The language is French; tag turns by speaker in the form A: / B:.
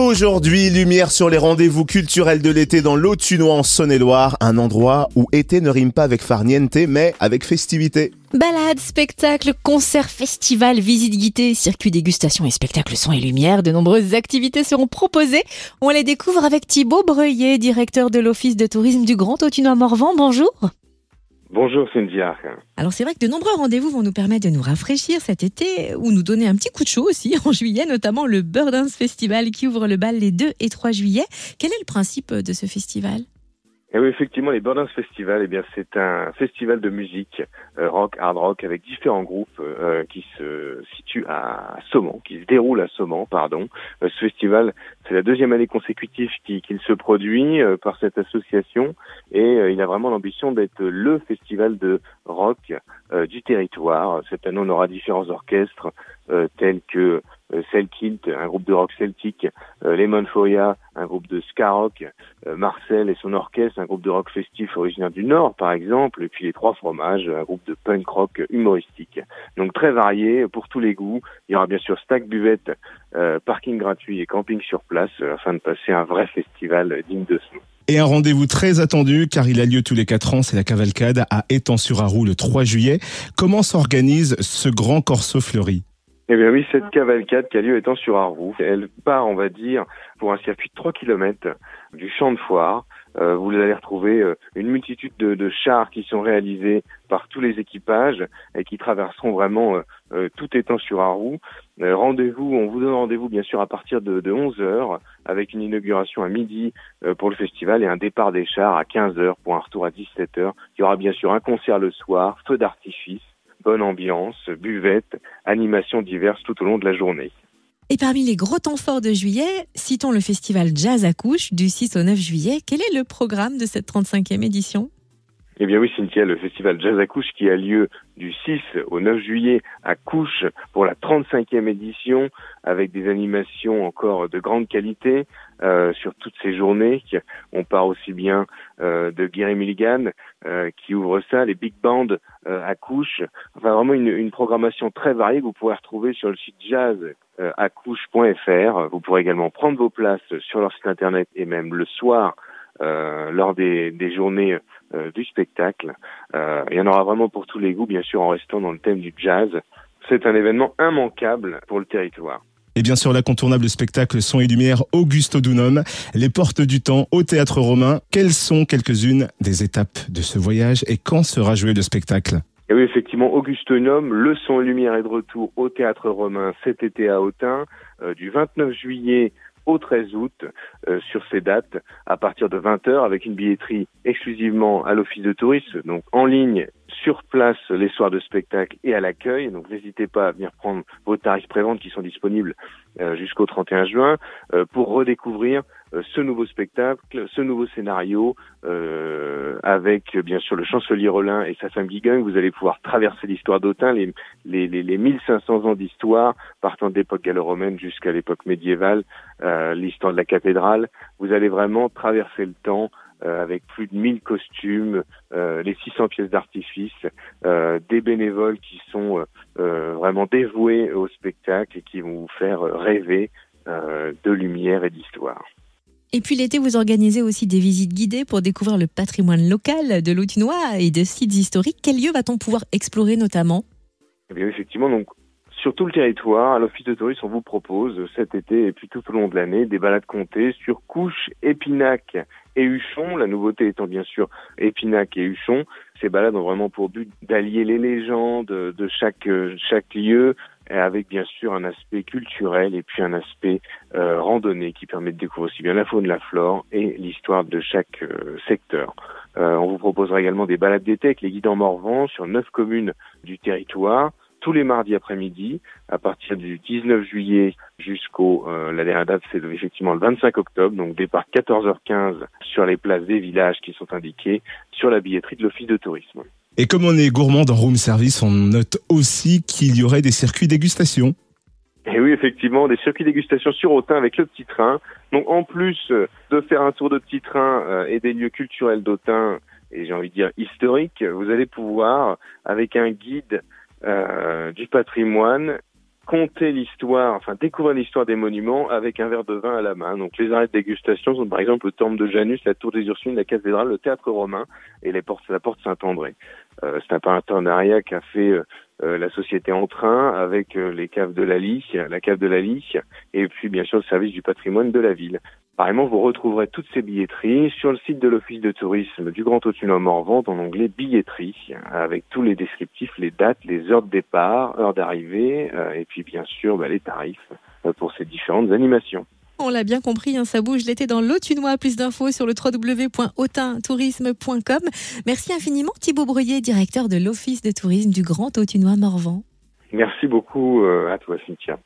A: Aujourd'hui, lumière sur les rendez-vous culturels de l'été dans l'Autunois en Saône-et-Loire, un endroit où été ne rime pas avec farniente, mais avec festivité.
B: Balades, spectacles, concerts, festivals, visites guidées, circuits dégustation et spectacles son et lumière, de nombreuses activités seront proposées. On les découvre avec Thibaut Breuillet, directeur de l'Office de tourisme du Grand Autunois Morvan. Bonjour.
C: Bonjour Cynthia.
B: Alors c'est vrai que de nombreux rendez-vous vont nous permettre de nous rafraîchir cet été ou nous donner un petit coup de chaud aussi en juillet, notamment le Bird Dance Festival qui ouvre le bal les 2 et 3 juillet. Quel est le principe de ce festival?
C: Et oui, effectivement, les Bordins Festival, eh bien, c'est un festival de musique euh, rock, hard rock, avec différents groupes euh, qui se situent à Saumon, qui se déroulent à Saumon, pardon. Euh, ce festival, c'est la deuxième année consécutive qu'il se produit par cette association, et il a vraiment l'ambition d'être le festival de rock du territoire. Cette année, on aura différents orchestres tels que euh, Selkilt, un groupe de rock celtique, euh, Lemon Foria, un groupe de ska rock, euh, Marcel et son orchestre, un groupe de rock festif originaire du Nord par exemple, et puis les Trois Fromages, un groupe de punk rock humoristique. Donc très varié pour tous les goûts. Il y aura bien sûr stack buvette, parking gratuit et camping sur place afin de passer un vrai festival digne de ce nom.
A: Et un rendez-vous très attendu car il a lieu tous les quatre ans, c'est la cavalcade à Étang-sur-Arroux le 3 juillet. Comment s'organise ce grand corso fleuri?
C: Eh bien oui, cette cavalcade qui a lieu étant sur Arroux, elle part, on va dire, pour un circuit de 3 km du champ de foire. Euh, vous allez retrouver euh, une multitude de, chars qui sont réalisés par tous les équipages et qui traverseront vraiment euh, tout étant sur Arroux. rendez-vous, on vous donne rendez-vous bien sûr à partir de, de 11 heures avec une inauguration à midi pour le festival et un départ des chars à 15 heures pour un retour à 17 heures. Il y aura bien sûr un concert le soir, feu d'artifice bonne ambiance, buvette, animations diverses tout au long de la journée.
B: Et parmi les gros temps forts de juillet, citons le festival Jazz à Couche du 6 au 9 juillet. Quel est le programme de cette 35e édition?
C: Eh bien oui, Cynthia, le festival Jazz à Couche qui a lieu du 6 au 9 juillet à Couche pour la 35e édition avec des animations encore de grande qualité euh, sur toutes ces journées. On part aussi bien euh, de Gary Milligan euh, qui ouvre ça, les big bands à Couche. Enfin vraiment une, une, programmation très variée que vous pourrez retrouver sur le site jazz à couche.fr. Vous pourrez également prendre vos places sur leur site internet et même le soir euh, lors des, des journées euh, du spectacle. Euh, il y en aura vraiment pour tous les goûts, bien sûr, en restant dans le thème du jazz. C'est un événement immanquable pour le territoire.
A: Et bien sûr, l'incontournable spectacle Son et Lumière Augusto Dunum, Les Portes du Temps au Théâtre Romain. Quelles sont quelques-unes des étapes de ce voyage et quand sera joué le spectacle?
C: Et oui, effectivement, Auguste Num, le son et lumière est de retour au Théâtre Romain cet été à Autun, du 29 juillet au 13 août sur ces dates à partir de 20h avec une billetterie exclusivement à l'office de tourisme, donc en ligne sur place les soirs de spectacle et à l'accueil. Donc n'hésitez pas à venir prendre vos tarifs préventes qui sont disponibles euh, jusqu'au 31 juin euh, pour redécouvrir euh, ce nouveau spectacle, ce nouveau scénario avec bien sûr le chancelier Rollin et sa femme Guigang. Vous allez pouvoir traverser l'histoire d'Autun, les, les, les, les, 1500 ans d'histoire, partant de l'époque gallo-romaine jusqu'à l'époque médiévale, l'histoire de la cathédrale. Vous allez vraiment traverser le temps avec plus de 1000 costumes, euh, les 600 pièces d'artifice, euh, des bénévoles qui sont vraiment dévoués au spectacle et qui vont vous faire rêver de lumière et d'histoire.
B: Et puis l'été, vous organisez aussi des visites guidées pour découvrir le patrimoine local de l'Autinois et de sites historiques. Quel lieu va-t-on pouvoir explorer notamment?
C: Eh bien, effectivement, donc sur tout le territoire, à l'Office de tourisme, on vous propose cet été et puis tout au long de l'année des balades comptées sur Couche, Épinac et Huchon. La nouveauté étant bien sûr Épinac et Huchon. Ces balades ont vraiment pour but d'allier les légendes de chaque, chaque lieu avec bien sûr un aspect culturel et puis un aspect euh, randonnée qui permet de découvrir aussi bien la faune, la flore et l'histoire de chaque euh, secteur. Euh, on vous proposera également des balades d'été avec les guides en Morvan sur neuf communes du territoire tous les mardis après-midi à partir du 19 juillet jusqu'au euh, la dernière date c'est effectivement le 25 octobre donc départ 14h15 sur les places des villages qui sont indiquées sur la billetterie de l'office de tourisme.
A: Et comme on est gourmand dans room service, on note aussi qu'il y aurait des circuits dégustation.
C: Et oui, effectivement, des circuits dégustation sur Autun avec le petit train. Donc en plus de faire un tour de petit train euh, et des lieux culturels d'Autun, et j'ai envie de dire historiques, vous allez pouvoir, avec un guide euh, du patrimoine compter l'histoire, enfin découvrir l'histoire des monuments avec un verre de vin à la main. Donc les arrêts de dégustation sont par exemple le temple de Janus, la tour des Ursulines, la cathédrale, le théâtre romain et les portes, la porte Saint-André. Euh, c'est un partenariat qu'a fait euh, euh, la société en train avec les caves de la Lie, la cave de la Lie, et puis bien sûr le service du patrimoine de la ville. Pareillement, vous retrouverez toutes ces billetteries sur le site de l'Office de tourisme du Grand Autunum Morvan dans l'onglet billetterie, avec tous les descriptifs, les dates, les heures de départ, heures d'arrivée, et puis bien sûr bah, les tarifs pour ces différentes animations.
B: On l'a bien compris, hein, ça bouge l'été dans l'Autunois. Plus d'infos sur le www.autintourisme.com. Merci infiniment Thibaut Breuillet, directeur de l'Office de tourisme du Grand Autunois Morvan.
C: Merci beaucoup euh, à toi Cynthia.